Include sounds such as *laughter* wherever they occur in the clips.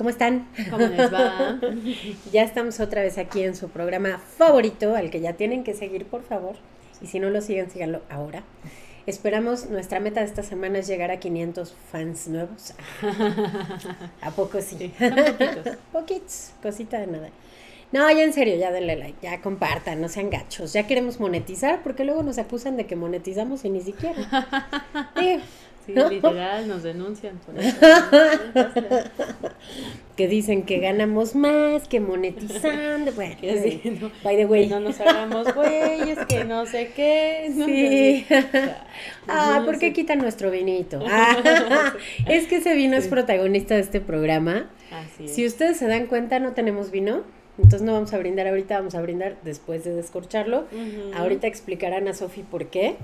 ¿cómo están? ¿Cómo les va? *laughs* ya estamos otra vez aquí en su programa favorito, al que ya tienen que seguir, por favor. Y si no lo siguen, síganlo ahora. Esperamos, nuestra meta de esta semana es llegar a 500 fans nuevos. *laughs* ¿A poco sí? Sí, son poquitos. *laughs* Poquitos, cosita de nada. No, ya en serio, ya denle like, ya compartan, no sean gachos. Ya queremos monetizar porque luego nos acusan de que monetizamos y ni siquiera. Sí, literal, nos denuncian por eso. *laughs* que dicen que ganamos más que monetizando. Bueno, *laughs* Sí, no, by the way. que no nos hagamos güeyes, que no sé qué. no Sí. sé. *laughs* Ah, No ¿por qué sé. quitan nuestro vinito? Ah, es que ese vino es protagonista de este programa. Así es. Si ustedes se dan cuenta, no tenemos vino. Entonces no vamos a brindar ahorita, vamos a brindar después de descorcharlo. Ahorita explicarán a Sofi por qué.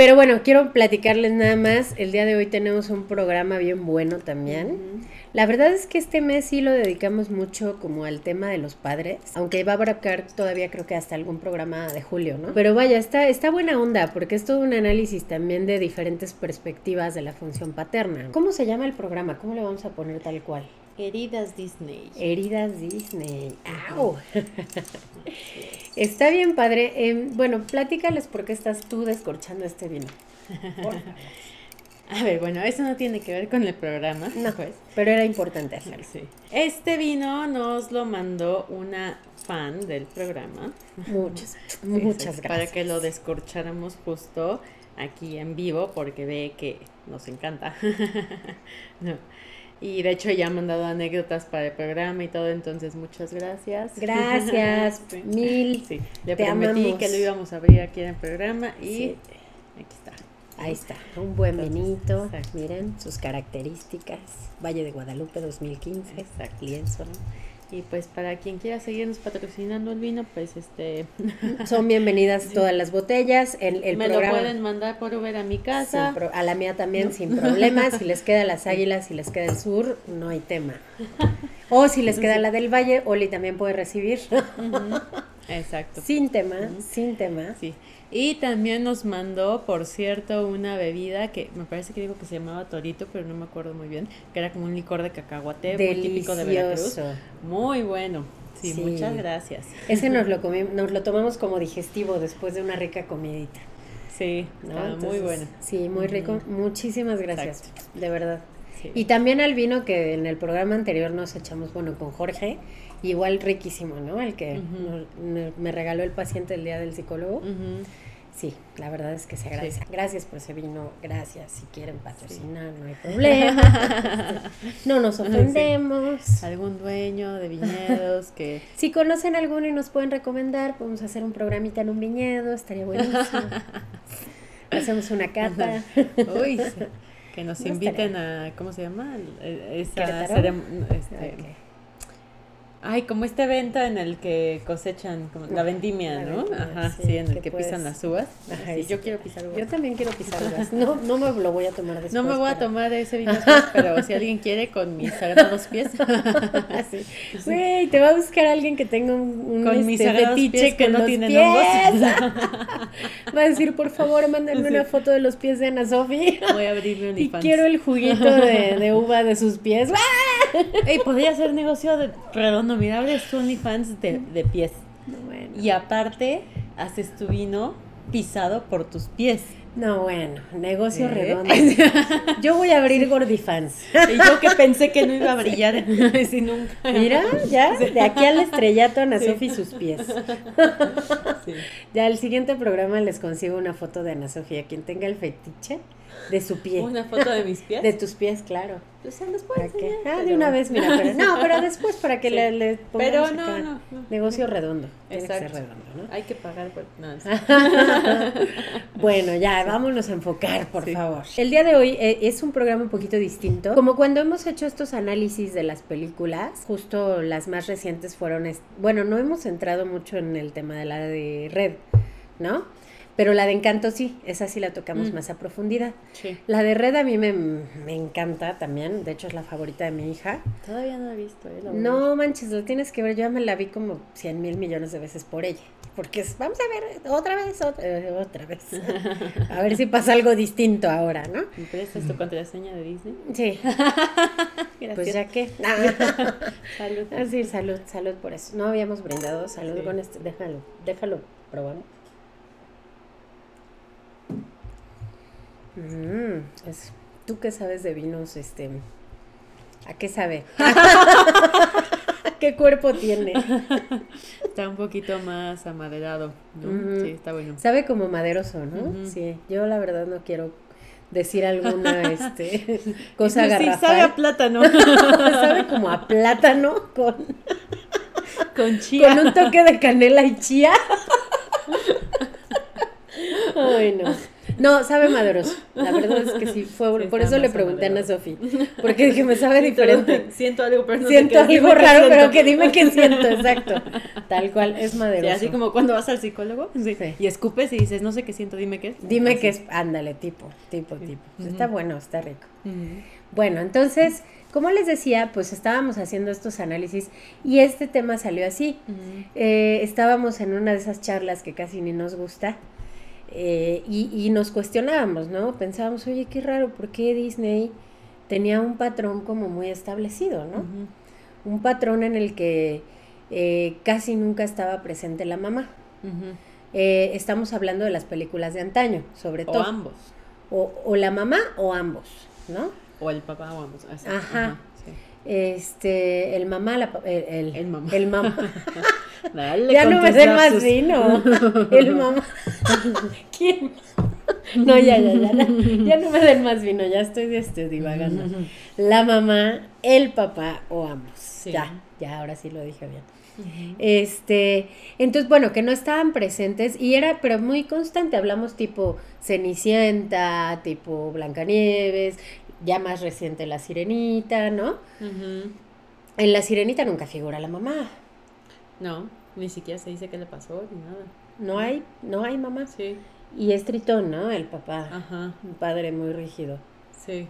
Pero bueno, quiero platicarles nada más. El día de hoy tenemos un programa bien bueno también. La verdad es que este mes sí lo dedicamos mucho como al tema de los padres, aunque va a abarcar todavía creo que hasta algún programa de julio, ¿no? Pero vaya, está, está buena onda porque es todo un análisis también de diferentes perspectivas de la función paterna. ¿Cómo se llama el programa? ¿Cómo le vamos a poner tal cual? Heridas Disney. Heridas Disney. ¡Au! *laughs* Está bien, padre. Em, bueno, platícales por qué estás tú descorchando este vino. *laughs* A ver, bueno, eso no tiene que ver con el programa. No, pues. pero era importante hacerlo. Sí. Este vino nos lo mandó una fan del programa. Muchas, Sí, *laughs* muchas sí, gracias. Para que lo descorcháramos justo aquí en vivo porque ve que nos encanta. No. Y de hecho ya ha mandado anécdotas para el programa y todo, entonces muchas gracias. Gracias, *laughs* Sí. mil. Sí, le Te prometí amamos. que lo íbamos a abrir aquí en el programa y Sí. aquí está. Ahí está, un buen exacto. Miren sus características. Valle de Guadalupe 2015. Exacto. Lienzo. Y pues para quien quiera seguirnos patrocinando el vino, pues este *laughs* Son bienvenidas todas las botellas. El, el me programa. lo pueden mandar por Uber a mi casa. pro- a la mía también sin problemas. Si les queda las águilas, si les queda el sur, no hay tema. *laughs* O si les queda la del valle, Oli también puede recibir. Ujú. Exacto. sin tema, sin tema. Sí. Y también nos mandó, por cierto, una bebida que me parece que dijo que se llamaba Torito, pero no me acuerdo muy bien, que era como un licor de cacahuate muy típico de Veracruz. Muy bueno. Sí, Sí. muchas gracias. Ese nos lo, *laughs* comi- nos lo tomamos como digestivo después de una rica comidita. Sí, ¿no? muy bueno. Sí, muy rico. Muchísimas gracias, de verdad. Sí. Y también al vino que en el programa anterior nos echamos, bueno, con Jorge, igual riquísimo, ¿no? El que me- me regaló el paciente el día del psicólogo. Sí, la verdad es que se agradece. Sí. Gracias por ese vino, gracias. Si quieren patrocinar, no hay problema. *laughs* no nos ofendemos. Algún dueño de viñedos que... *laughs* Si conocen alguno y nos pueden recomendar, podemos hacer un programita en un viñedo, estaría buenísimo. *laughs* Hacemos una cata. Uy, que nos No inviten a... ¿Cómo se llama? Eh, Esa ¿Querétaro? cerem- este. Ay, como este evento en el que cosechan como la vendimia, ¿no? Ajá, sí, sí, en el que que puedes- pisan las uvas. Ajá, Sí, yo quiero pisar uvas. Yo también quiero pisar uvas. No, no me lo voy a tomar después. no me voy a tomar ese vino después, pero si alguien quiere con mis sagrados pies. *laughs* Sí. Güey, te va a buscar alguien que tenga un, un, Con mis este, sagrados pies que no pies. hongos. *laughs* Va a decir, por favor, mándenme Sí. una foto de los pies de Ana Sofi. Voy a abrirme un *laughs* Y quiero el juguito de, de uva de sus pies. ¡Ah! Ey, podría ser negocio de redondo, mira, abres OnlyFans de, de pies. No, bueno. Y aparte, haces tu vino pisado por tus pies. No, bueno, negocio ¿Eh? redondo. *laughs* Yo voy a abrir Gordifans. Y yo que pensé que no iba a brillar así *laughs* nunca. Mira, ya, Sí. de aquí al estrellato Ana Sí. Sofi sus pies. Ya el siguiente programa les consigo una foto de Ana Sofía. Quien tenga el fetiche de su pie. ¿Una foto de mis pies? De tus pies, claro. Pues enseñar, Ah, de una vez, mira, pero no, pero después para que *laughs* Sí. le, le Pero acá. no, no. Negocio redondo. Tiene que ser redondo, ¿no? Hay que pagar por... No, *laughs* Bueno, ya, vámonos a enfocar, por Sí. favor. El día de hoy eh, es un programa un poquito distinto. Como cuando hemos hecho estos análisis de las películas, justo las más recientes fueron, bueno, no hemos entrado mucho en el tema de la de Red, ¿no? Pero la de Encanto sí, esa sí la tocamos Mm. más a profundidad. Sí. La de Red a mí me, me encanta también, de hecho es la favorita de mi hija. Todavía no la he visto, ¿eh? La No manches, lo tienes que ver. Yo ya me la vi como 100 mil millones de veces por ella. Porque es, vamos a ver otra vez, otra, eh, otra vez. *laughs* a ver si pasa algo distinto ahora, ¿no? ¿Me prestas tu contraseña de Disney? Sí, *laughs* Gracias. pues ya que. *laughs* Salud. Así, salud, salud por eso. No habíamos brindado salud Sí. con este. Déjalo, déjalo, probamos. Mm, es, ¿Tú qué sabes de vinos? Este, ¿A qué sabe? *laughs* ¿Qué cuerpo tiene? Está un poquito más amaderado. Sí, está bueno. Sabe como maderoso, ¿no? Sí, yo la verdad no quiero decir alguna *laughs* este, cosa Sí, garrafal. sabe a plátano. *laughs* Sabe como a plátano con, Con chía. con un toque de canela y chía. Ay, no. No, sabe maderoso. La verdad es que sí, fue Sí, por eso le pregunté a Ana. Sofi. Porque dije, me sabe diferente. *laughs* Siento algo, pero no sé Siento qué es. algo qué raro, pero que dime qué siento, exacto. Tal cual, es Sí, maderoso. así como cuando vas al psicólogo Sí. y escupes y dices, no sé qué siento, dime qué es. Dime que es, ándale, tipo, tipo, tipo. Pues Está bueno, está rico. Bueno, entonces, como les decía, pues estábamos haciendo estos análisis y este tema salió así. Eh, estábamos en una de esas charlas que casi ni nos gusta eh, y, y nos cuestionábamos, ¿no? Pensábamos, oye, qué raro, ¿por qué Disney tenía un patrón como muy establecido, ¿no? Un patrón en el que eh, casi nunca estaba presente la mamá. Eh, estamos hablando de las películas de antaño, sobre O todo. ambos. O, o la mamá o ambos, ¿no? O el papá o ambos. Así. Ajá. Este, el mamá, la, el, el, El mamá. el mamá. *laughs* Dale ya no me den más vino. El mamá. *laughs* ¿Quién? No, ya, ya, ya. Ya no me den más vino, ya estoy este, divagando. La mamá, el papá o ambos. Sí. Ya, ya, ahora sí lo dije bien. Este, entonces, bueno, que no estaban presentes y era, pero muy constante. Hablamos tipo Cenicienta, tipo Blancanieves, ya más reciente La Sirenita, ¿no? En La Sirenita nunca figura la mamá. No, ni siquiera se dice qué le pasó ni nada. No hay, no hay mamá. Sí. Y es tritón, ¿no? El papá. Ajá. Un padre muy rígido. Sí.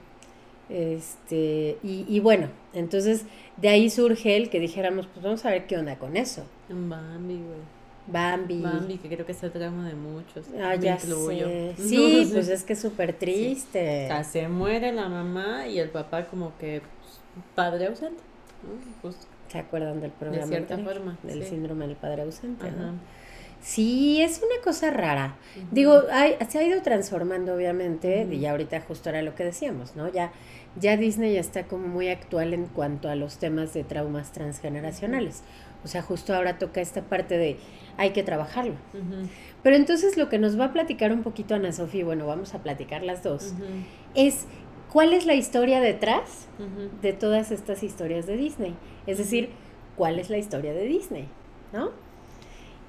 Este, y, y bueno, entonces de ahí surge el que dijéramos, pues vamos a ver qué onda con eso. Bambi, güey. Bambi. Bambi, que creo que es el drama de muchos. Ah, ya incluyo. sé. No, *laughs* Sí, sí. pues es que es súper triste. O sea, se muere la mamá y el papá como que pues, padre ausente. ¿no? Pues, ¿Se acuerdan del programa? cierta anterior? forma, Del sí. síndrome del padre ausente. ¿no? ajá. Sí, es una cosa rara. Ujú. Digo, hay- se ha ido transformando, obviamente, Ujú. y ya ahorita justo era lo que decíamos, ¿no? Ya, ya Disney ya está como muy actual en cuanto a los temas de traumas transgeneracionales. O sea, justo ahora toca esta parte de hay que trabajarlo. Pero entonces lo que nos va a platicar un poquito Ana Sofía, bueno, vamos a platicar las dos, es cuál es la historia detrás de todas estas historias de Disney. Es decir, cuál es la historia de Disney, ¿no?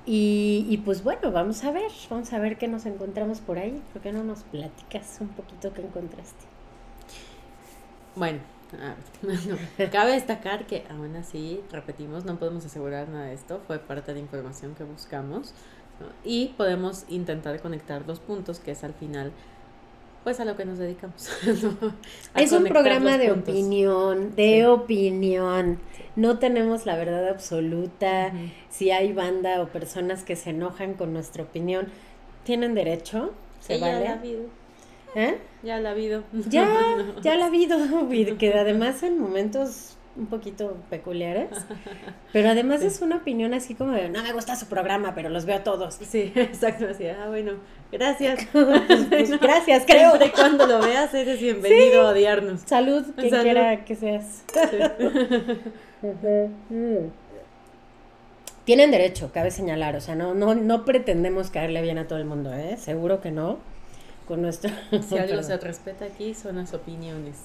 Y, y pues bueno, vamos a ver, vamos a ver qué nos encontramos por ahí. ¿Por qué no nos platicas un poquito qué encontraste? Bueno, a ver, *laughs* no. cabe destacar que aún así, repetimos, no podemos asegurar nada de esto, fue parte de la información que buscamos ¿no? y podemos intentar conectar dos puntos que es al final, pues a lo que nos dedicamos. *laughs* Es un programa los de puntos. opinión, de Sí. opinión. No tenemos la verdad absoluta. Si hay banda o personas que se enojan con nuestra opinión, tienen derecho, se Sí, vale. ¿Eh? ya la ha habido. Ya, *laughs* ya la ha habido, *laughs* que además en momentos un poquito peculiares, pero además Sí. es una opinión así como de, no me gusta su programa, pero los veo todos. Sí, *laughs* exacto, así, ah, bueno, gracias. Pues, gracias, creo. Y cuando lo veas eres bienvenido a odiarnos. Salud, quien Salud. quiera que seas. Sí. Tienen derecho, cabe señalar, o sea, no, no, no pretendemos caerle bien a todo el mundo, ¿eh? Seguro que no. Con nuestro... Si algo se respeta aquí son las opiniones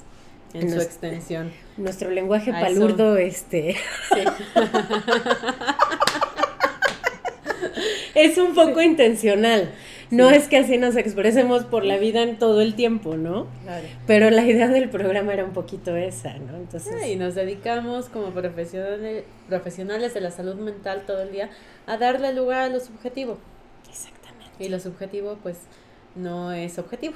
en, su extensión. Nuestro lenguaje palurdo, este... *laughs* es un poco intencional. No es que así nos expresemos por la vida en todo el tiempo, ¿no? Claro. Pero la idea del programa era un poquito esa, ¿no? Entonces... y nos dedicamos como profesionales, profesionales de la salud mental todo el día a darle lugar a lo subjetivo. Exactamente. Y lo subjetivo, pues, no es objetivo.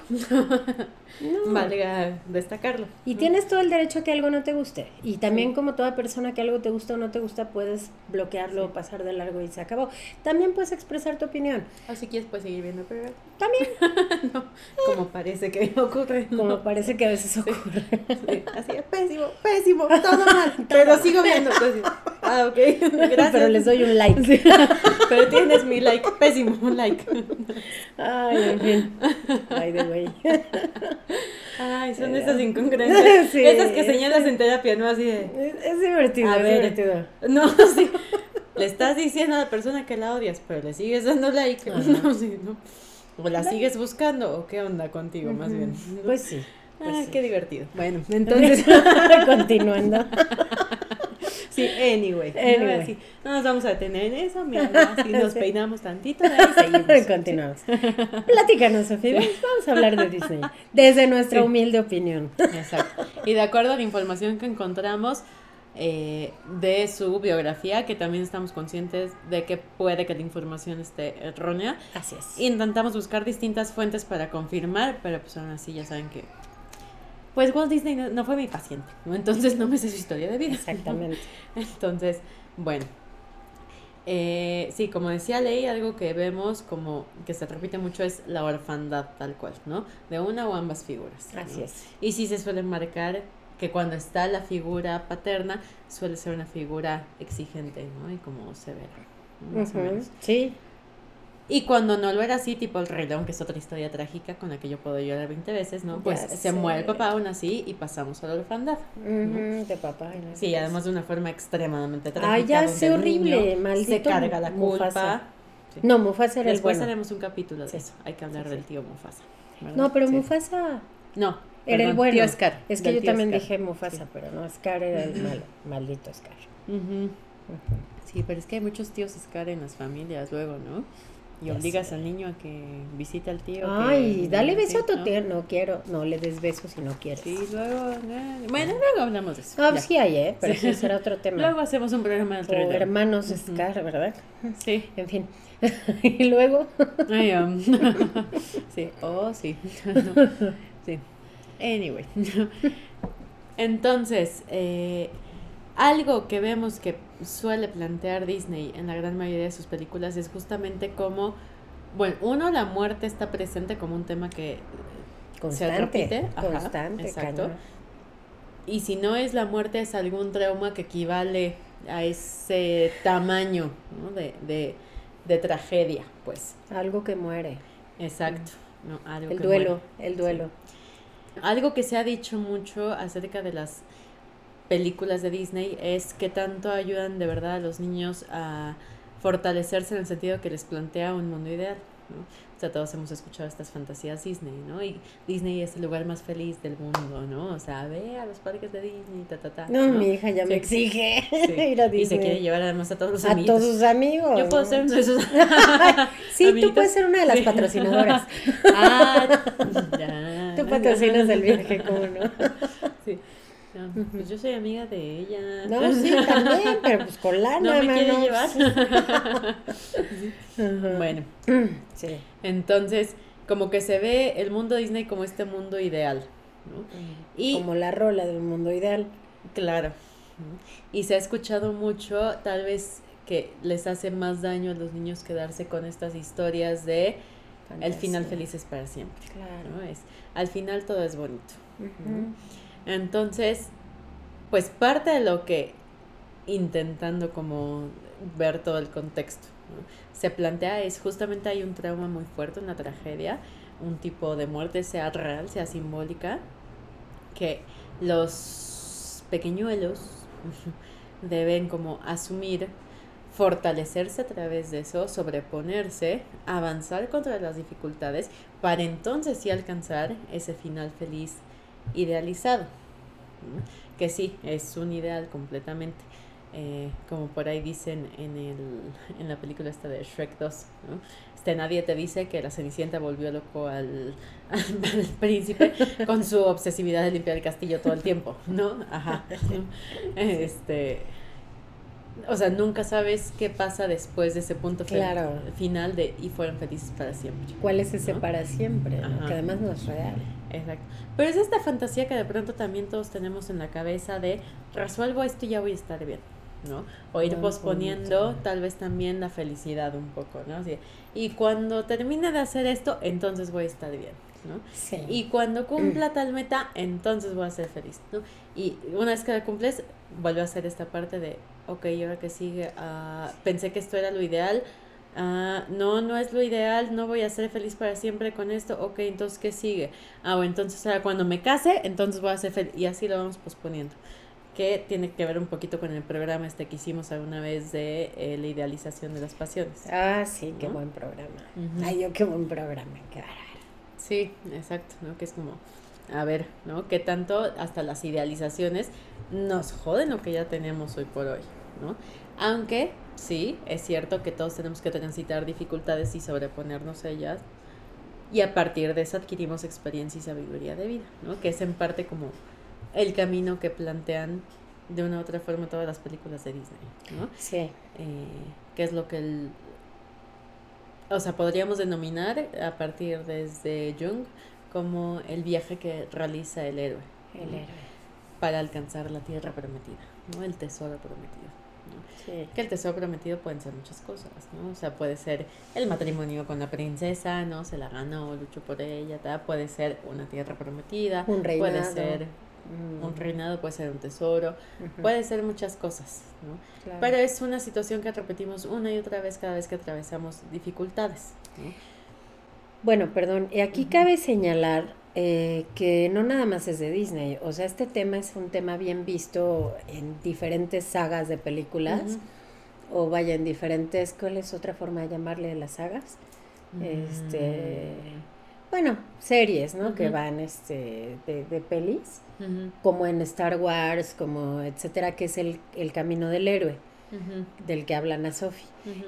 No. Valga destacarlo. Y tienes todo el derecho a que algo no te guste. Y también como toda persona que algo te gusta o no te gusta, puedes bloquearlo, pasar de largo y se acabó. También puedes expresar tu opinión. O si quieres, puedes seguir viendo pero También. *laughs* no, como parece que ocurre. Como parece que a veces ocurre. Así es, pésimo, pésimo, todo mal. *laughs* pero sigo viendo. Ah, ok. Gracias. *laughs* Pero les doy un like. *laughs* pero tienes mi like, *laughs* pésimo, un like. Ay, en fin. By the way. Ay, son esas incongruencias. esas que señalas en terapia, ¿no? Así de. Es, divertido, es divertido. No, sí. Le estás diciendo a la persona que la odias, pero le sigues dando like. No, sí, no. O la sigues buscando, o qué onda contigo, más bien. Pues sí. Pues qué divertido. Bueno, entonces, continuando. Sí, anyway. anyway. No, nos vamos a detener en eso, mira, *laughs* así nos peinamos tantito, y. *laughs* Continuamos. Platícanos, Sofía, vamos a hablar de Disney, desde nuestra humilde opinión. Exacto. Y de acuerdo a la información que encontramos, eh, de su biografía, que también estamos conscientes de que puede que la información esté errónea. Así es. Intentamos buscar distintas fuentes para confirmar, pero pues aún así ya saben que pues Walt Disney no, fue mi paciente, ¿no? entonces no me sé su historia de vida. Exactamente. Entonces, bueno. Eh, sí, como decía Ley, algo que vemos como que se repite mucho es la orfandad tal cual, ¿no? De una o ambas figuras. Así es. Y sí se suele marcar que cuando está la figura paterna suele ser una figura exigente, ¿no? Y como severa. Más o menos. Sí. Y cuando no lo era así, tipo el Rey León, que es otra historia trágica con la que yo puedo llorar 20 veces, ¿no? Pues se muere el papá aún así y pasamos a la orfandad. De papá. sí, además de una forma extremadamente trágica. Ay, ya sé horrible, maldito. Se carga la culpa. No, Mufasa era Después el bueno. haremos un capítulo de eso. Hay que hablar del tío Mufasa. No, pero Mufasa... No. Era el bueno. Tío Scar. Es que yo también dije Mufasa, pero no, Scar era el malo. Maldito Scar. Sí, pero es que hay muchos tíos Scar en las familias luego, ¿no? Y obligas al niño a que visite al tío. Ay, dale beso a tu tío. No quiero. No le des besos si no quieres. Sí, luego. Eh, bueno, luego hablamos de eso. Ah, sí hay, ¿eh? Pero sí. será otro *laughs* tema. Luego hacemos un programa de o hermanos Scar, ¿verdad? Sí. En fin. *laughs* y luego. Ay, um, *laughs* sí. Oh, sí. sí. Anyway. Entonces, eh, algo que vemos que suele plantear Disney en la gran mayoría de sus películas es justamente como, bueno, uno, la muerte está presente como un tema que constante, se repite. constante, exacto. Y si no es la muerte, es algún trauma que equivale a ese tamaño de, de, tragedia, pues. Algo que muere. Exacto. No, algo el duelo, el duelo. Algo que se ha dicho mucho acerca de las películas de Disney es que tanto ayudan de verdad a los niños a fortalecerse en el sentido que les plantea un mundo ideal. ¿no? O sea, todos hemos escuchado estas fantasías Disney, ¿no? Y Disney es el lugar más feliz del mundo, ¿no? O sea, ve a los parques de Disney, ta, ta, ta. No, mi hija ya me exige *laughs* ir a Disney. Y se quiere llevar además a todos los amigos. A todos sus amigos. Yo puedo ser uno de esos *laughs* Sí, tú puedes ser una de las patrocinadoras. *laughs* ah, ya. Tú patrocinas el viaje, ¿cómo no? Pues yo soy amiga de ella. No, sí, también, pero pues con *laughs* lana, No me quiere llevar. *laughs* Bueno, *clears throat* sí. Entonces, como que se ve el mundo Disney como este mundo ideal. ¿no? Y, como la rola del mundo ideal. Claro. Y se ha escuchado mucho, tal vez que les hace más daño a los niños quedarse con estas historias de el final feliz es para siempre. Claro. Es, al final todo es bonito. Entonces, pues parte de lo que intentando como ver todo el contexto se plantea es justamente hay un trauma muy fuerte, una tragedia, un tipo de muerte, sea real, sea simbólica, que los pequeñuelos *laughs* deben como asumir fortalecerse a través de eso, sobreponerse, avanzar contra las dificultades, para entonces sí alcanzar ese final feliz idealizado. Que sí, es un ideal completamente. Eh, como por ahí dicen en, el, en la película esta de Shrek 2, ¿no? Este, nadie te dice que la Cenicienta volvió loco *laughs* al, al, príncipe con su obsesividad de limpiar el castillo todo el tiempo, ¿no? Ajá. Este, o sea, nunca sabes qué pasa después de ese punto final de y fueron felices para siempre. ¿Cuál es ese para siempre? Que además no es real. Exacto. Pero es esta fantasía que de pronto también todos tenemos en la cabeza de resuelvo esto y ya voy a estar bien. ¿no? O ir posponiendo tal vez también la felicidad un poco, ¿no? y cuando termine de hacer esto, entonces voy a estar bien, ¿no? Y cuando cumpla *clears throat* tal meta, entonces voy a ser feliz, ¿no? Y una vez que la cumples, vuelvo a hacer esta parte de, ok, ¿y ahora que sigue? Uh, pensé que esto era lo ideal, Ah, no, no es lo ideal, no voy a ser feliz para siempre con esto, ok, entonces ¿qué sigue? Ah, o entonces cuando me case, entonces voy a ser feliz, y así lo vamos posponiendo que tiene que ver un poquito con el programa este que hicimos alguna vez de eh, la idealización de las pasiones. Ah, sí, qué buen programa. Ay, yo qué buen programa, qué Sí, exacto, ¿no? Que es como, a ver, ¿no? Que tanto hasta las idealizaciones nos joden lo que ya tenemos hoy por hoy, ¿no? Aunque sí, es cierto que todos tenemos que transitar dificultades y sobreponernos a ellas. Y a partir de eso adquirimos experiencia y sabiduría de vida, ¿no? Que es en parte como el camino que plantean de una u otra forma todas las películas de Disney, ¿no? Sí. Eh, que es lo que el... O sea, podríamos denominar a partir desde Jung como el viaje que realiza el héroe. El héroe. Para alcanzar la tierra prometida, ¿no? El tesoro prometido. Sí. Que el tesoro prometido pueden ser muchas cosas, ¿no? O sea, puede ser el matrimonio con la princesa, ¿no? Se la ganó, luchó por ella, puede ser una tierra prometida, un reinado. puede ser Mm. Un reinado puede ser un tesoro, puede ser muchas cosas, ¿no? Pero es una situación que repetimos una y otra vez cada vez que atravesamos dificultades. Bueno, perdón, y aquí cabe señalar eh, que no nada más es de Disney, o sea, este tema es un tema bien visto en diferentes sagas de películas, o vaya, en diferentes, ¿cuál es otra forma de llamarle las sagas? Este bueno, series, ¿no? Que van este, de, de pelis, como en Star Wars, como etcétera, que es el, el camino del héroe, del que hablan a Sophie.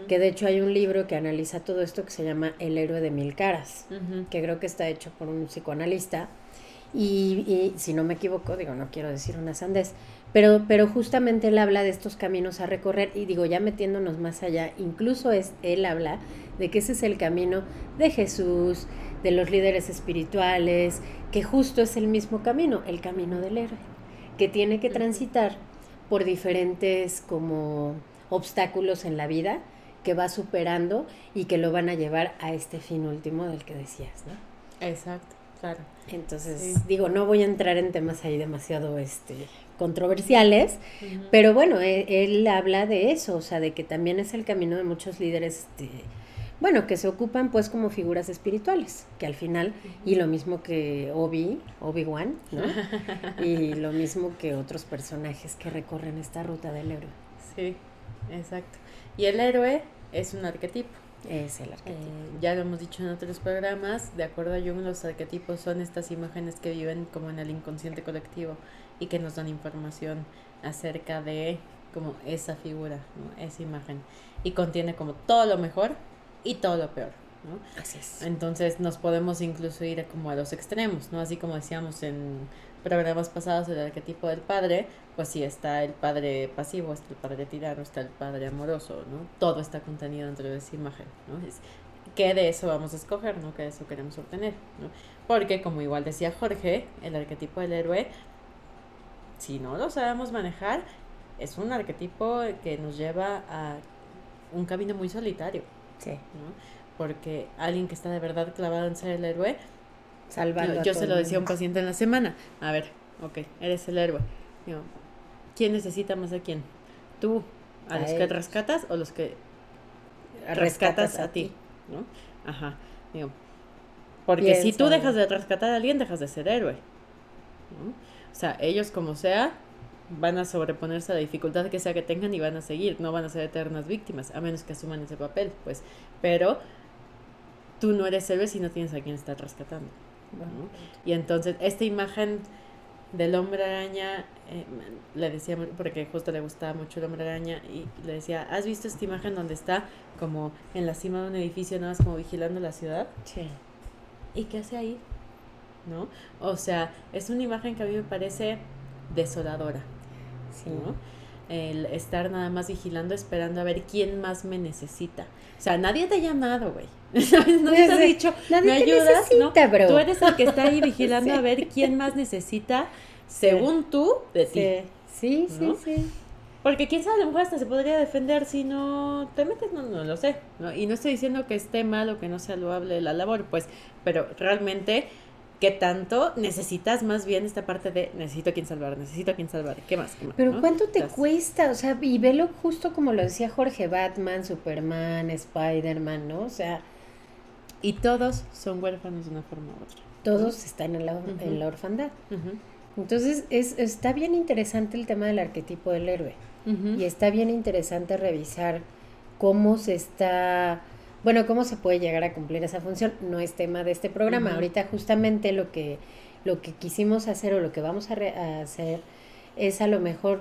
Que de hecho hay un libro que analiza todo esto que se llama El héroe de mil caras, que creo que está hecho por un psicoanalista. Y, y, si no me equivoco, digo, no quiero decir una sandez, pero, pero justamente él habla de estos caminos a recorrer. Y digo, ya metiéndonos más allá, incluso es, él habla de que ese es el camino de Jesús, de los líderes espirituales, que justo es el mismo camino, el camino del héroe, que tiene que transitar por diferentes como obstáculos en la vida que va superando y que lo van a llevar a este fin último del que decías, ¿no? Exacto, claro. Entonces, digo, no voy a entrar en temas ahí demasiado este controversiales, pero bueno, él, él, habla de eso, o sea, de que también es el camino de muchos líderes este, bueno, que se ocupan pues como figuras espirituales, que al final, y lo mismo que Obi, Obi-Wan, ¿no? *laughs* y lo mismo que otros personajes que recorren esta ruta del héroe. Sí, exacto. Y el héroe es un arquetipo. Es el arquetipo. Eh, ya lo hemos dicho en otros programas, de acuerdo a Jung, los arquetipos son estas imágenes que viven como en el inconsciente colectivo y que nos dan información acerca de como esa figura, esa imagen. Y contiene como todo lo mejor y todo lo peor. ¿no? Así es. Entonces nos podemos incluso ir como a los extremos, ¿no? Así como decíamos en programas pasados el arquetipo del padre, pues sí está el padre pasivo, está el padre tirano, está el padre amoroso, ¿no? Todo está contenido dentro de esa imagen, ¿no? Es, ¿Qué de eso vamos a escoger, ¿no? ¿Qué de eso queremos obtener, ¿no? Porque como igual decía Jorge, el arquetipo del héroe, si no lo sabemos manejar, es un arquetipo que nos lleva a un camino muy solitario, Sí. ¿no? Porque alguien que está de verdad clavado en ser el héroe, salvando. Yo, se lo decía a un paciente en la semana. A ver, ok, eres el héroe. Digo, ¿Quién necesita más a quién? ¿Tú? ¿A, los que rescatas o los que rescatas, a, ti? ¿no? Ajá. Digo, porque si tú dejas de rescatar a alguien, dejas de ser héroe. ¿no? O sea, ellos como sea, van a sobreponerse a la dificultad que sea que tengan y van a seguir, no van a ser eternas víctimas, a menos que asuman ese papel, pues. Pero tú no eres héroe si no tienes a quien estar rescatando. Y entonces, esta imagen del hombre araña, eh, le decía, porque justo le gustaba mucho el hombre araña, y le decía, ¿has visto esta imagen donde está como en la cima de un edificio, nada más como vigilando la ciudad? Sí. ¿Y qué hace ahí? ¿No? O sea, es una imagen que a mí me parece desoladora. Sí. ¿no? El estar nada más vigilando, esperando a ver quién más me necesita. O sea, nadie te ha llamado, güey. *laughs* no te ha dicho, nadie ¿me te ayudas? necesita, bro. Tú eres el que está ahí *laughs* vigilando Sí. a ver quién más necesita, según tú, de ti. Sí, sí, ¿No? sí. Porque quién sabe, a lo mejor hasta se podría defender si no te metes, no, no lo sé. ¿no? Y no estoy diciendo que esté mal o que no sea loable la labor, pues, pero realmente, ¿qué tanto necesitas más bien esta parte de necesito a quien salvar, necesito a quien salvar? ¿Qué más? ¿Qué más? Pero ¿no? ¿cuánto te cuesta? O sea, y velo justo como lo decía Jorge, Batman, Superman, Spider-Man, ¿no? O sea, Y todos son huérfanos de una forma u otra. todos están en la, en la orfandad. Entonces, es, está bien interesante el tema del arquetipo del héroe. Y está bien interesante revisar cómo se está, bueno, cómo se puede llegar a cumplir esa función. No es tema de este programa. Ahorita justamente lo que, lo que quisimos hacer o lo que vamos a, re- a hacer es a lo mejor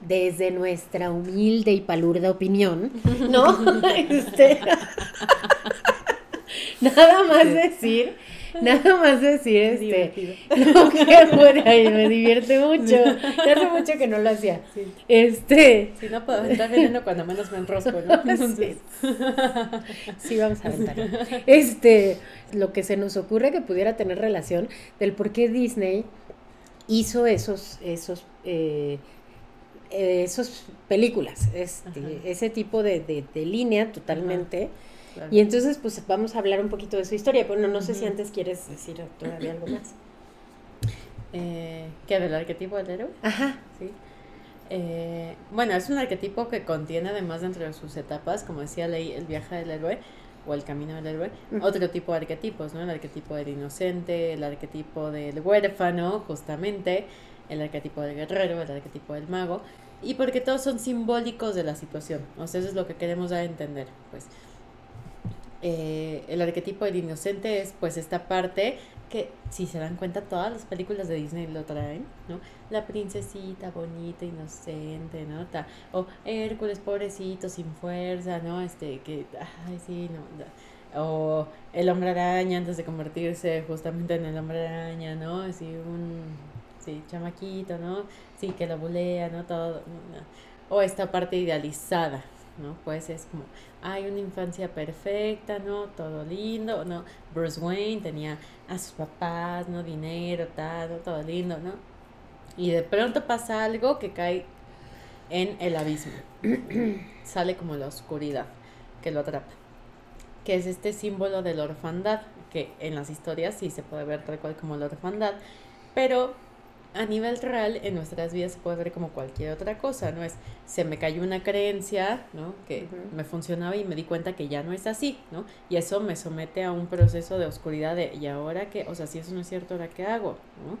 desde nuestra humilde y palurda opinión, ¿no? *laughs* *laughs* Este, *laughs* nada más decir, *laughs* nada más decir, este, puede, *laughs* ay, me divierte mucho. Hace mucho que no lo hacía. Sí. Este, Si no puedo estar vendiendo cuando menos me enrosco, ¿no? *laughs* Entonces, sí, vamos a aventarlo. Este, lo que se nos ocurre que pudiera tener relación del por qué Disney hizo esos, esos, eh, esos películas, este, ese tipo de, de, de línea totalmente. Claro. Y entonces, pues vamos a hablar un poquito de su historia. Bueno, no sé si antes quieres decir todavía algo más. Eh, ¿Qué? ¿Del arquetipo del héroe? Ajá. Sí. Eh, bueno, es un arquetipo que contiene además dentro de sus etapas, como decía Ley, el viaje del héroe o el camino del héroe, otro tipo de arquetipos, ¿no? El arquetipo del inocente, el arquetipo del huérfano, justamente, el arquetipo del guerrero, el arquetipo del mago, y porque todos son simbólicos de la situación, o sea, eso es lo que queremos dar a entender, pues. Eh, el arquetipo del inocente es pues esta parte que si se dan cuenta todas las películas de Disney lo traen, ¿no? La princesita bonita, inocente, ¿no? Ta- o Hércules pobrecito, sin fuerza, ¿no? Este que ay sí, no. da- O el hombre araña antes de convertirse justamente en el hombre araña, ¿no? Así un sí, chamaquito, ¿no? Sí, que lo bulea, ¿no? Todo. ¿no? O esta parte idealizada, ¿no? Pues es como, hay una infancia perfecta, ¿no? Todo lindo, ¿no? Bruce Wayne tenía a sus papás, ¿no? Dinero, tal, ¿no? todo lindo, ¿no? Y de pronto pasa algo que cae en el abismo. *clears throat* Sale como la oscuridad que lo atrapa. Que es este símbolo de la orfandad, que en las historias sí se puede ver tal cual como la orfandad, pero a nivel real en nuestras vidas puede ver como cualquier otra cosa, ¿no? Es, se me cayó una creencia, ¿no? Que me funcionaba y me di cuenta que ya no es así, ¿no? Y eso me somete a un proceso de oscuridad de, ¿y ahora qué? O sea, si eso no es cierto, ¿ahora qué hago? ¿no?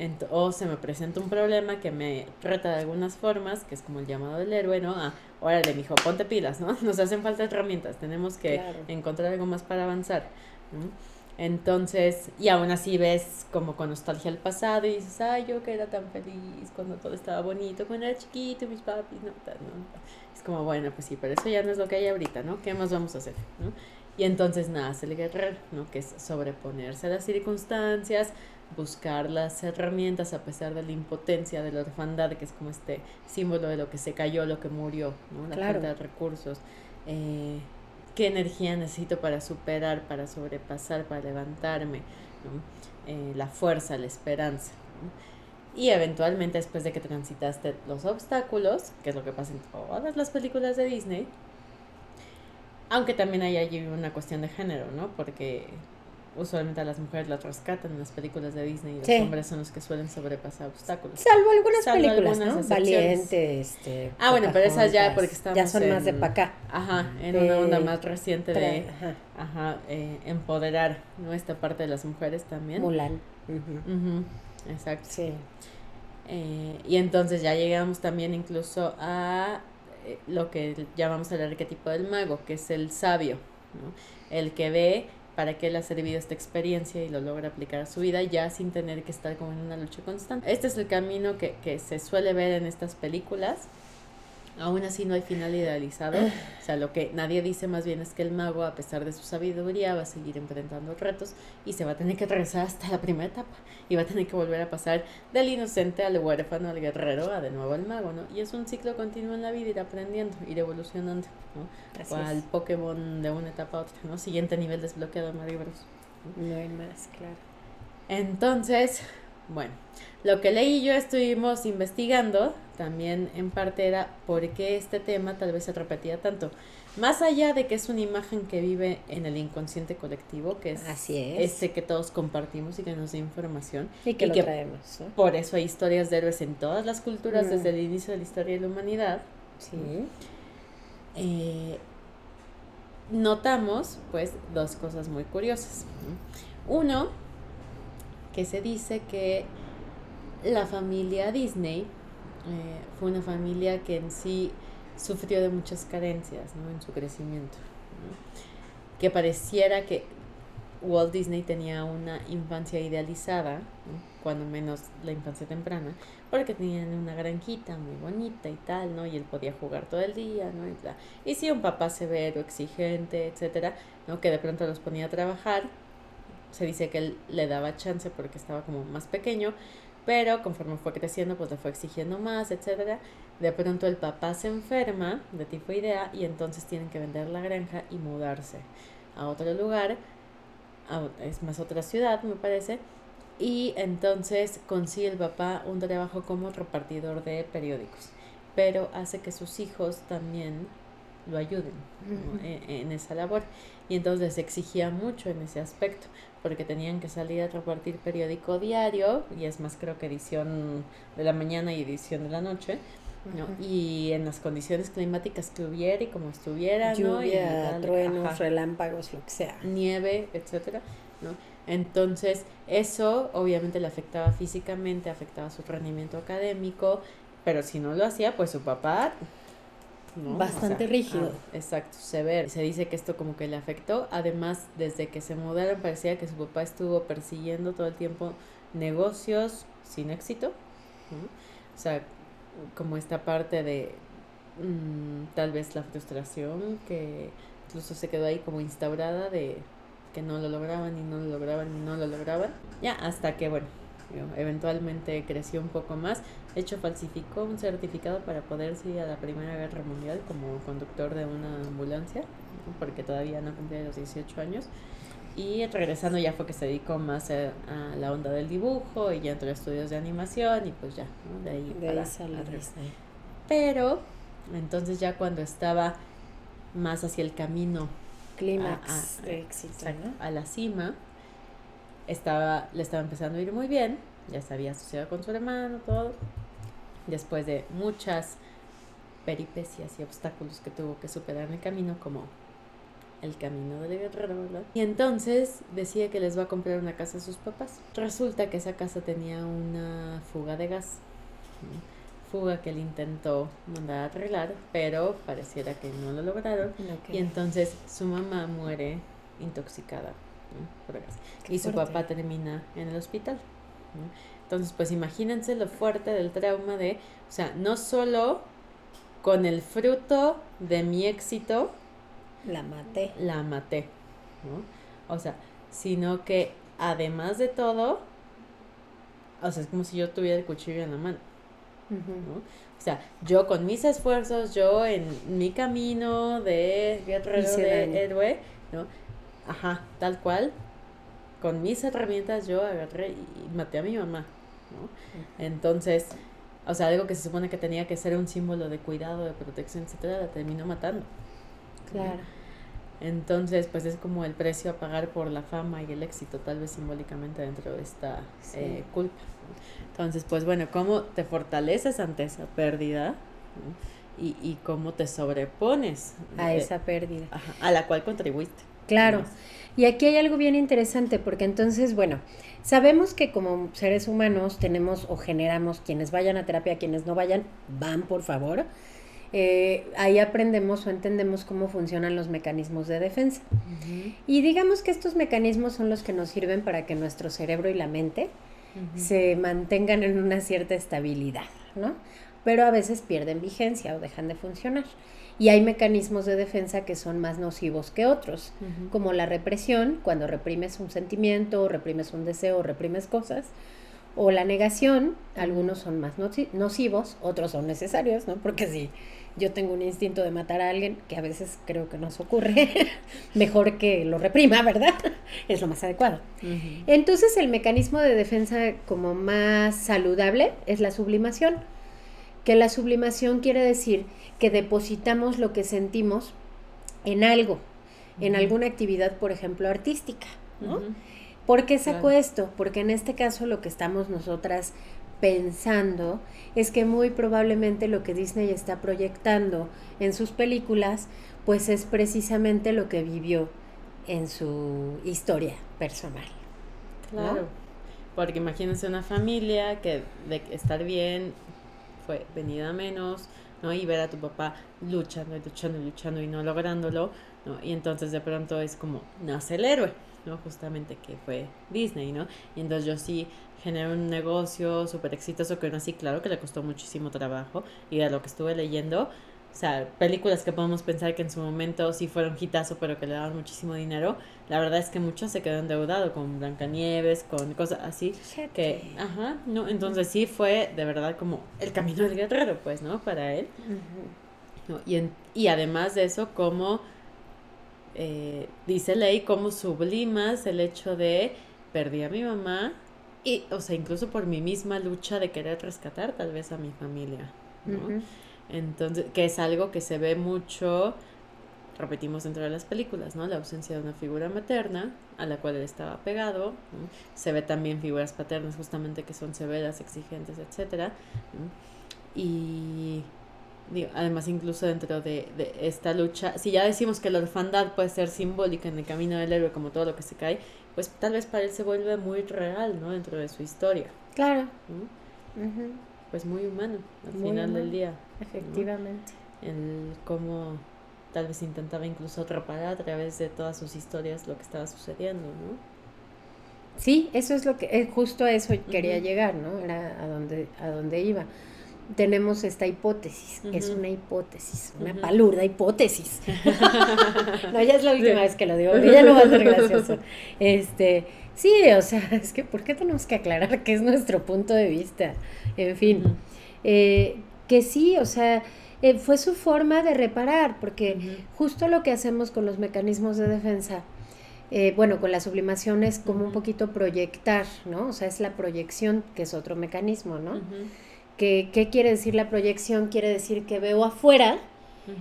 Ent- o se me presenta un problema que me reta de algunas formas, que es como el llamado del héroe, ¿no? Ah, órale, mijo, ponte pilas, ¿no? *laughs* Nos hacen falta herramientas, tenemos que Claro. encontrar algo más para avanzar, ¿no? Entonces, y aún así ves como con nostalgia el pasado y dices, ay, yo que era tan feliz cuando todo estaba bonito, cuando era chiquito, mis papis, no, no. Es como, bueno, pues sí, pero eso ya no es lo que hay ahorita, ¿no? ¿Qué más vamos a hacer, ¿no? Y entonces nace el guerrero, ¿no? Que es sobreponerse a las circunstancias, buscar las herramientas a pesar de la impotencia de la orfandad, que es como este símbolo de lo que se cayó, lo que murió, ¿no? La Claro. falta de recursos. Eh, ¿Qué energía necesito para superar, para sobrepasar, para levantarme? Eh, la fuerza, la esperanza. Y eventualmente después de que transitaste los obstáculos, que es lo que pasa en todas las películas de Disney, aunque también hay allí una cuestión de género, ¿no? Porque usualmente a las mujeres las rescatan en las películas de Disney y los Sí. hombres son los que suelen sobrepasar obstáculos. Salvo algunas Salvo películas, algunas ¿no? Valiente, este. Ah, bueno, pero esas ya porque estamos Ya son más de en- pa' acá. Ajá, en De- una onda más reciente de Tra- ajá, ajá, eh, empoderar ¿no? esta parte de las mujeres también. Mulan. Ujú. Ujú, exacto. Sí. Eh, y entonces ya llegamos también incluso a eh, lo que llamamos el arquetipo del mago, que es el sabio, ¿no? el que ve para qué le ha servido esta experiencia y lo logra aplicar a su vida ya sin tener que estar como en una lucha constante. Este es el camino que, que se suele ver en estas películas Aún así no hay final idealizado. O sea, lo que nadie dice más bien es que el mago, a pesar de su sabiduría, va a seguir enfrentando retos y se va a tener que atravesar hasta la primera etapa. Y va a tener que volver a pasar del inocente al huérfano, al guerrero, a de nuevo al mago, ¿no? Y es un ciclo continuo en la vida, ir aprendiendo, ir evolucionando, ¿no? o al Pokémon de una etapa a otra, ¿no? Siguiente nivel desbloqueado Mario Bros. No hay más, claro. Entonces, bueno, lo que leí y yo estuvimos investigando también en parte era por qué este tema tal vez se repetía tanto. Más allá de que es una imagen que vive en el inconsciente colectivo, que es, Así es. este que todos compartimos y que nos da información. Y que lo traemos. Por eso hay historias de héroes en todas las culturas Mm. desde el inicio de la historia de la humanidad. Sí. Eh, notamos pues dos cosas muy curiosas. ¿no? Uno, que se dice que la familia Disney eh, fue una familia que en sí sufrió de muchas carencias ¿no? en su crecimiento. Que pareciera que Walt Disney tenía una infancia idealizada, cuando menos la infancia temprana, porque tenían una granjita muy bonita y tal, ¿no? Y él podía jugar todo el día, ¿no? Y, bla. y sí, un papá severo, exigente, etcétera, ¿no? Que de pronto los ponía a trabajar. Se dice que él le daba chance porque estaba como más pequeño, pero conforme fue creciendo, pues le fue exigiendo más, etcétera. De pronto el papá se enferma de tifoidea y entonces tienen que vender la granja y mudarse a otro lugar, a- es más otra ciudad, me parece. Y entonces consigue el papá un trabajo como repartidor de periódicos, pero hace que sus hijos también lo ayuden en, en esa labor. Y entonces les exigía mucho en ese aspecto, porque tenían que salir a repartir periódico diario, y es más creo que edición de la mañana y edición de la noche, ¿no? Y en las condiciones climáticas que hubiera y como estuviera, ¿no? Y Lluvia, truenos, ajá relámpagos, lo que sea. nieve, etcétera, ¿no? Entonces, eso obviamente le afectaba físicamente, afectaba su rendimiento académico, pero si no lo hacía, pues su papá ¿no? Bastante rígido. ah, exacto, severo. Se dice que esto como que le afectó. Además, desde que se mudaron parecía que su papá estuvo persiguiendo todo el tiempo negocios sin éxito. ¿no? O sea, como esta parte de mm, tal vez la frustración que incluso se quedó ahí como instaurada de que no lo lograban y no lo lograban y no lo lograban. Ya hasta que, bueno, eventualmente creció un poco más. De hecho, falsificó un certificado para poder ir a la Primera Guerra Mundial como conductor de una ambulancia, ¿no? porque todavía no cumplía los 18 años. Y regresando ya fue que se dedicó más a, a la onda del dibujo y ya entró a estudios de animación y pues ya, ¿no? De ahí De para ahí. Pero entonces ya cuando estaba más hacia el camino Clímax a- a- de éxito, exacto, ¿no? a la cima, estaba, le estaba empezando a ir muy bien, ya se había asociado con su hermano, todo. Después de muchas peripecias y obstáculos que tuvo que superar en el camino, como el camino del guerrero, ¿verdad? Y entonces decía que les va a comprar una casa a sus papás. Resulta que esa casa tenía una fuga de gas. Fuga que él intentó mandar a arreglar, pero pareciera que no lo lograron. Y entonces su mamá muere intoxicada ¿no? por gas. Qué y su fuerte. papá termina en el hospital. ¿no? Entonces, pues imagínense lo fuerte del trauma de, o sea, no solo con el fruto de mi éxito La maté. la maté, ¿no? O sea, sino que además de todo, o sea, es como si yo tuviera el cuchillo en la mano. ¿no? O sea, yo con mis esfuerzos, yo en mi camino de guerrero, de héroe, ¿no? Ajá, tal cual, con mis herramientas yo agarré y maté a mi mamá, ¿no? Entonces, o sea, algo que se supone que tenía que ser un símbolo de cuidado, de protección, etcétera, la terminó matando. Claro. Entonces, pues es como el precio a pagar por la fama y el éxito, tal vez simbólicamente dentro de esta Sí. eh, culpa. Entonces, pues bueno, ¿cómo te fortaleces ante esa pérdida? ¿no? Y, y cómo te sobrepones A de- esa pérdida. ajá, a la cual contribuiste. Claro. Y aquí hay algo bien interesante, porque entonces, bueno, sabemos que como seres humanos tenemos o generamos, quienes vayan a terapia, quienes no vayan, van por favor. Eh, ahí aprendemos o entendemos cómo funcionan los mecanismos de defensa. Y digamos que estos mecanismos son los que nos sirven para que nuestro cerebro y la mente se mantengan en una cierta estabilidad, ¿no? Pero a veces pierden vigencia o dejan de funcionar. Y hay mecanismos de defensa que son más nocivos que otros, como la represión, cuando reprimes un sentimiento, o reprimes un deseo, o reprimes cosas, o la negación, algunos son más nocivos, otros son necesarios, ¿no? Porque si yo tengo un instinto de matar a alguien, que a veces creo que nos ocurre, *laughs* mejor que lo reprima, ¿verdad? *laughs* es lo más adecuado. Entonces el mecanismo de defensa como más saludable es la sublimación, que la sublimación quiere decir que depositamos lo que sentimos en algo, en alguna actividad, por ejemplo, artística, ¿no? ¿Por qué saco esto? Porque en este caso lo que estamos nosotras pensando es que muy probablemente lo que Disney está proyectando en sus películas, pues es precisamente lo que vivió en su historia personal. Claro. Porque imagínense una familia que de estar bien fue venida menos, ¿no? Y ver a tu papá luchando y luchando y luchando y no lográndolo, ¿no? Y entonces de pronto es como, nace el héroe, ¿no? Justamente que fue Disney, ¿no? Y entonces yo sí generé un negocio súper exitoso que aún así, claro que le costó muchísimo trabajo y de lo que estuve leyendo, o sea, películas que podemos pensar que en su momento sí fueron hitazo, pero que le daban muchísimo dinero. La verdad es que muchos se quedaron endeudados con Blancanieves, con cosas así. Que, ajá, no, entonces sí fue de verdad como el camino del guerrero, pues, ¿no? Para él. y, y además de eso, como eh, dice Ley, como sublimas el hecho de perdí a mi mamá y, o sea, incluso por mi misma lucha de querer rescatar tal vez a mi familia, ¿no? Entonces, que es algo que se ve mucho, repetimos dentro de las películas, ¿no? La ausencia de una figura materna a la cual él estaba pegado. Se ve también figuras paternas justamente que son severas, exigentes, etcétera. Y digo, además incluso dentro de, de, esta lucha, si ya decimos que la orfandad puede ser simbólica en el camino del héroe como todo lo que se cae, pues tal vez para él se vuelve muy real, ¿no? Dentro de su historia. Claro pues muy humano al final del día. Efectivamente. En cómo tal vez intentaba incluso atrapar a través de todas sus historias lo que estaba sucediendo, ¿no? Sí, eso es lo que, eh, justo a eso quería llegar, ¿no? Era a donde, a donde iba. Tenemos esta hipótesis, es una hipótesis, una palurda hipótesis. *laughs* no, ya es la última vez que lo digo, ya no va a ser gracioso. Este, Sí, o sea, es que ¿por qué tenemos que aclarar que es nuestro punto de vista? En fin, eh, que sí, o sea, eh, fue su forma de reparar, porque justo lo que hacemos con los mecanismos de defensa, eh, bueno, con la sublimación es como un poquito proyectar, ¿no? O sea, es la proyección, que es otro mecanismo, ¿no? ¿Qué quiere decir la proyección? Quiere decir que veo afuera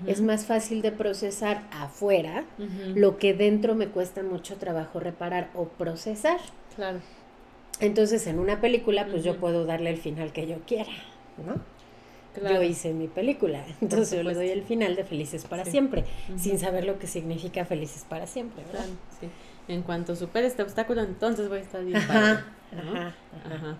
es más fácil de procesar afuera lo que dentro me cuesta mucho trabajo reparar o procesar. Claro. Entonces, en una película, pues yo puedo darle el final que yo quiera, ¿no? Yo hice mi película, *laughs* entonces yo le doy el final de Felices para siempre, sin saber lo que significa Felices para siempre, ¿verdad? sí. En cuanto supere este obstáculo, entonces voy a estar bien. Ajá, ajá, ajá.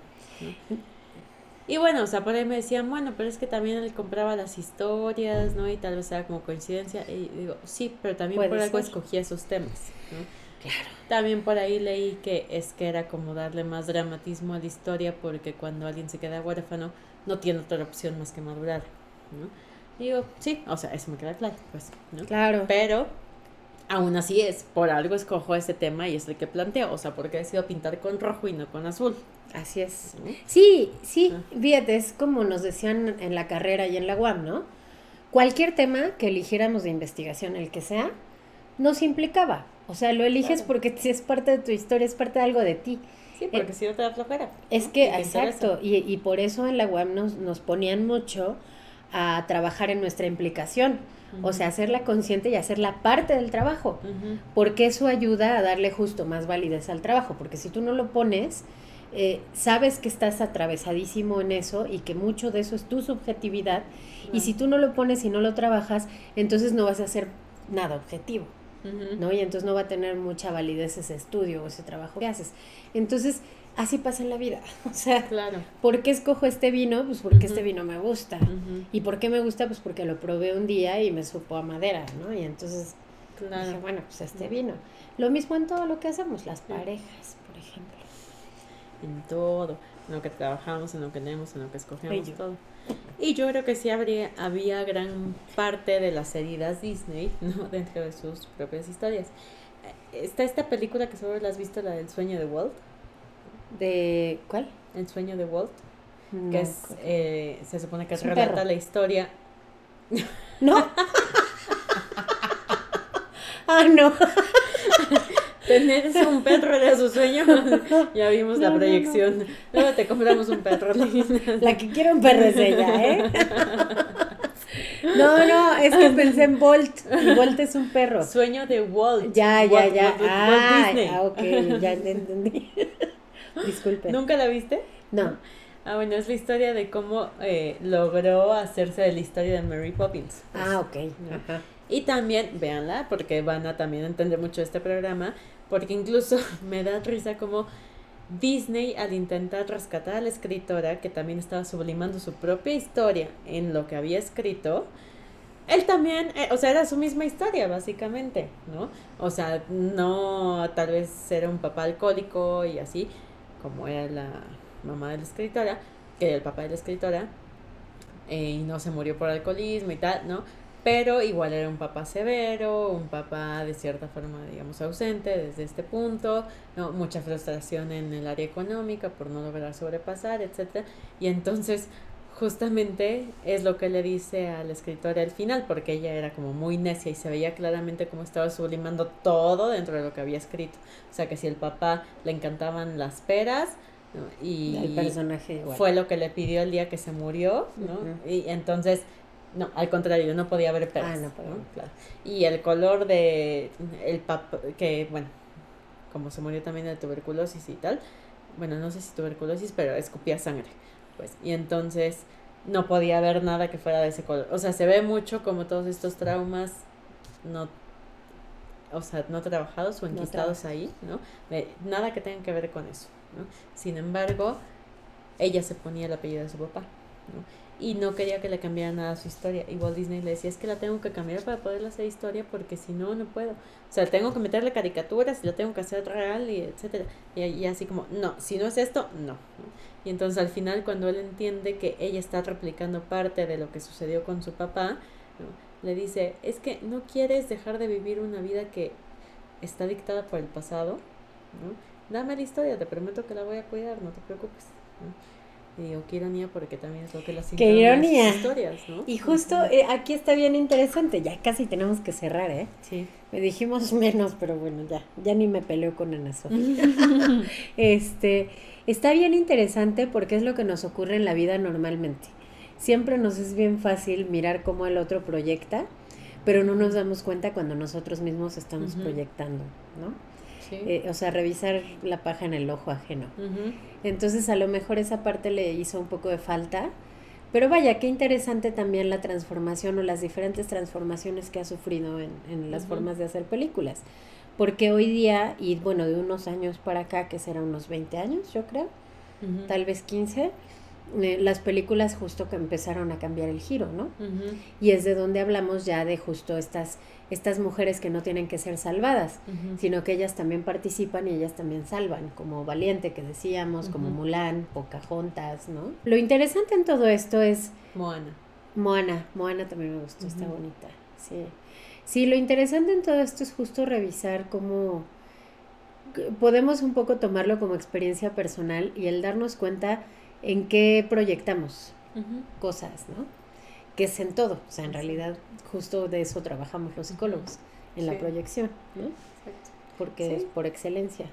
Y bueno, o sea, por ahí me decían, bueno, pero es que también él compraba las historias, ¿no? Y tal vez era como coincidencia. Y digo, sí, pero también por algo escogía esos temas, ¿no? Claro. También por ahí leí que es que era como darle más dramatismo a la historia porque cuando alguien se queda huérfano no tiene otra opción más que madurar, ¿no? digo, sí, o sea, eso me queda claro, pues, ¿no? Claro. Pero aún así es, por algo escojo ese tema y es el que planteo, o sea, porque he decidido pintar con rojo y no con azul. Así es. Sí, sí, ah. fíjate, es como nos decían en la carrera y en la UAM, ¿no? Cualquier tema que eligiéramos de investigación, el que sea, nos implicaba. O sea, lo eliges porque si es parte de tu historia, es parte de algo de ti. Sí, porque si no te da flojera. Es que, exacto, y, y, por eso en la UAM nos, nos ponían mucho a trabajar en nuestra implicación. O sea, hacerla consciente y hacerla parte del trabajo. Porque eso ayuda a darle justo más validez al trabajo. Porque si tú no lo pones, eh, sabes que estás atravesadísimo en eso y que mucho de eso es tu subjetividad. Y si tú no lo pones y no lo trabajas, entonces no vas a hacer nada objetivo. ¿No? Y entonces no va a tener mucha validez ese estudio o ese trabajo que haces. Entonces, así pasa en la vida. *laughs* O sea, claro. ¿por qué escojo este vino? Pues porque este vino me gusta. ¿Y por qué me gusta? Pues porque lo probé un día y me supo a madera, ¿no? Y entonces dije, bueno, pues este vino. Lo mismo en todo lo que hacemos, las parejas, por ejemplo. En todo, en lo que trabajamos, en lo que leemos, en lo que escogemos, todo. Y yo creo que sí habría, había gran parte de las heridas Disney, *laughs* ¿no? Dentro de sus propias historias. Eh, está esta película que solo la has visto, la del sueño de Walt. ¿De cuál? El sueño de Walt. que es, eh, se supone que es relata la historia. ¿No? *laughs* *laughs* ah, no. Tener un perro era su sueño. *laughs* ya vimos la proyección. Luego te compramos un perro. la que quiere un perro es ella, ¿eh? No, no, es que pensé en Bolt. Y Bolt es un perro. Sueño de Walt. Ya, ya, ya. ah, ah, ok, ya entendí. *laughs* Disculpe. ¿Nunca la viste? No. Ah, bueno, es la historia de cómo eh, logró hacerse de la historia de Mary Poppins. Ah, ok. Y también, véanla, porque van a también entender mucho este programa, porque incluso *laughs* me da risa como Disney al intentar rescatar a la escritora, que también estaba sublimando su propia historia en lo que había escrito, él también, eh, o sea, era su misma historia, básicamente, ¿no? O sea, no tal vez era un papá alcohólico y así, como era la mamá de la escritora, que era el papá de la escritora, eh, y no se murió por alcoholismo y tal, ¿no? Pero igual era un papá severo, un papá de cierta forma, digamos, ausente desde este punto, ¿no? mucha frustración en el área económica por no lograr sobrepasar, etc. Y entonces justamente es lo que le dice a la escritora al final, porque ella era como muy necia y se veía claramente cómo estaba sublimando todo dentro de lo que había escrito. O sea que si el papá le encantaban las peras, y el personaje fue lo que le pidió el día que se murió, ¿no? Y entonces no, al contrario, no podía ver perros. Ah, no, Claro. Y el color de el papá, que bueno, como se murió también de tuberculosis y tal, bueno, no sé si tuberculosis, pero escupía sangre, pues. Y entonces no podía ver nada que fuera de ese color. O sea, se ve mucho como todos estos traumas no o sea, no trabajados o enquistados ahí, ¿no? nada que tenga que ver con eso, ¿no? Sin embargo, ella se ponía el apellido de su papá, ¿no? Y no quería que le cambiara nada a su historia. Y Walt Disney le decía, es que la tengo que cambiar para poderle hacer historia porque si no, no puedo. O sea, tengo que meterle caricaturas y la tengo que hacer real y etcétera. Y, así como, no, si no es esto, no. Y entonces al final cuando él entiende que ella está replicando parte de lo que sucedió con su papá, le dice, es que no quieres dejar de vivir una vida que está dictada por el pasado. ¿no? Dame la historia, te prometo que la voy a cuidar, no te preocupes. Y digo, qué ironía, porque también es lo que las Qué ironía. historias, ¿no? Y justo eh, aquí está bien interesante, ya casi tenemos que cerrar, ¿eh? Sí. Me dijimos *laughs* menos, pero bueno, ya, ya ni me peleo con Ana Sofía. *laughs* este, está bien interesante porque es lo que nos ocurre en la vida normalmente. Siempre nos es bien fácil mirar cómo el otro proyecta, pero no nos damos cuenta cuando nosotros mismos estamos proyectando, ¿no? Eh, o sea, revisar la paja en el ojo ajeno. Entonces a lo mejor esa parte le hizo un poco de falta, pero vaya, qué interesante también la transformación o las diferentes transformaciones que ha sufrido en, en las formas de hacer películas. Porque hoy día, y bueno, de unos años para acá, que será unos 20 años, yo creo, tal vez 15, eh, las películas justo que empezaron a cambiar el giro, ¿no? Y es de donde hablamos ya de justo estas estas mujeres que no tienen que ser salvadas, sino que ellas también participan y ellas también salvan, como Valiente que decíamos, como Mulan, Pocahontas, ¿no? Lo interesante en todo esto es... Moana. Moana, Moana también me gustó, está bonita, sí. Sí, lo interesante en todo esto es justo revisar cómo podemos un poco tomarlo como experiencia personal y el darnos cuenta en qué proyectamos cosas, ¿no? que es en todo. O sea, en realidad justo de eso trabajamos los psicólogos, en la proyección, ¿no? Exacto. Porque es por excelencia.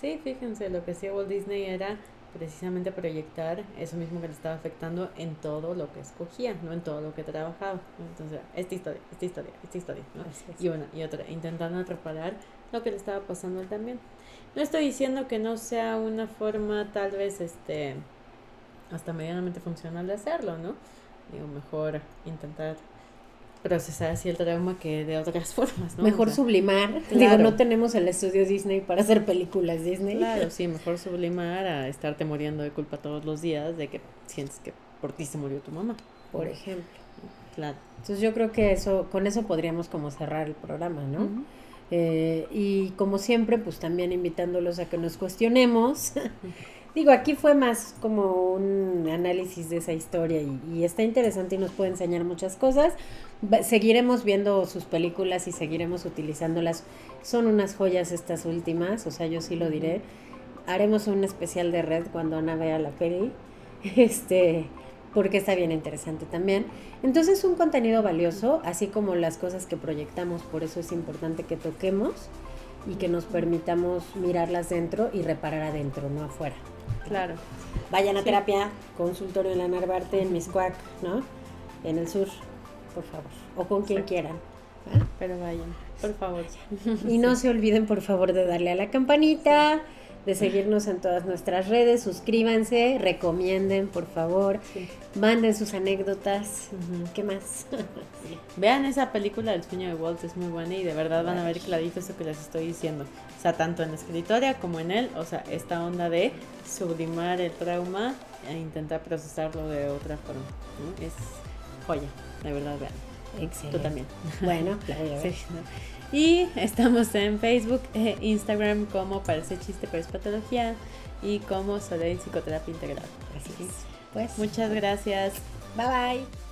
Sí, fíjense, lo que hacía Walt Disney era precisamente proyectar eso mismo que le estaba afectando en todo lo que escogía, no en todo lo que trabajaba. Entonces, esta historia, esta historia, esta historia, ¿no? Y una y otra, intentando atrapar lo que le estaba pasando a él también. No estoy diciendo que no sea una forma tal vez este hasta medianamente funcional de hacerlo, ¿no? digo, mejor intentar procesar así el trauma que de otras *laughs* formas, ¿no? Mejor sublimar. Digo, no tenemos el estudio Disney para hacer películas Disney. Claro, *laughs* sí, mejor sublimar a estarte muriendo de culpa todos los días de que sientes que por ti se murió tu mamá. Por ejemplo. Claro. Entonces yo creo que eso, con eso podríamos como cerrar el programa, ¿no? Eh, y como siempre, pues también invitándolos a que nos cuestionemos. *laughs* Digo, aquí fue más como un análisis de esa historia y, está interesante y nos puede enseñar muchas cosas. Seguiremos viendo sus películas y seguiremos utilizándolas. Son unas joyas estas últimas, o sea, yo sí lo diré. Haremos un especial de red cuando Ana vea la peli. *laughs* Este, porque está bien interesante también. Entonces es un contenido valioso, así como las cosas que proyectamos, por eso es importante que toquemos y que nos permitamos mirarlas dentro y reparar adentro, no afuera. Claro. Vayan a terapia, consultorio en la Narvarte, en Miscuac, ¿no? En el sur, por favor. O con quien quieran. Pero vayan, por favor. Y no *laughs* se olviden, por favor, de darle a la campanita de seguirnos en todas nuestras redes, suscríbanse, recomienden, por favor, manden sus anécdotas. ¿Qué más? *laughs* Vean esa película del sueño de Walt, es muy buena y de verdad van a ver clarito eso que les estoy diciendo. O sea, tanto en la escritoria como en él, o sea, esta onda de sublimar el trauma e intentar procesarlo de otra forma. Es joya, de verdad, vean. Excelente. Tú también. Bueno, *laughs* claro. sí, y estamos en Facebook e Instagram como Parece Chiste pero es Patología y como Soleil Psicoterapia Integral. Así es. Pues muchas gracias. Bye bye.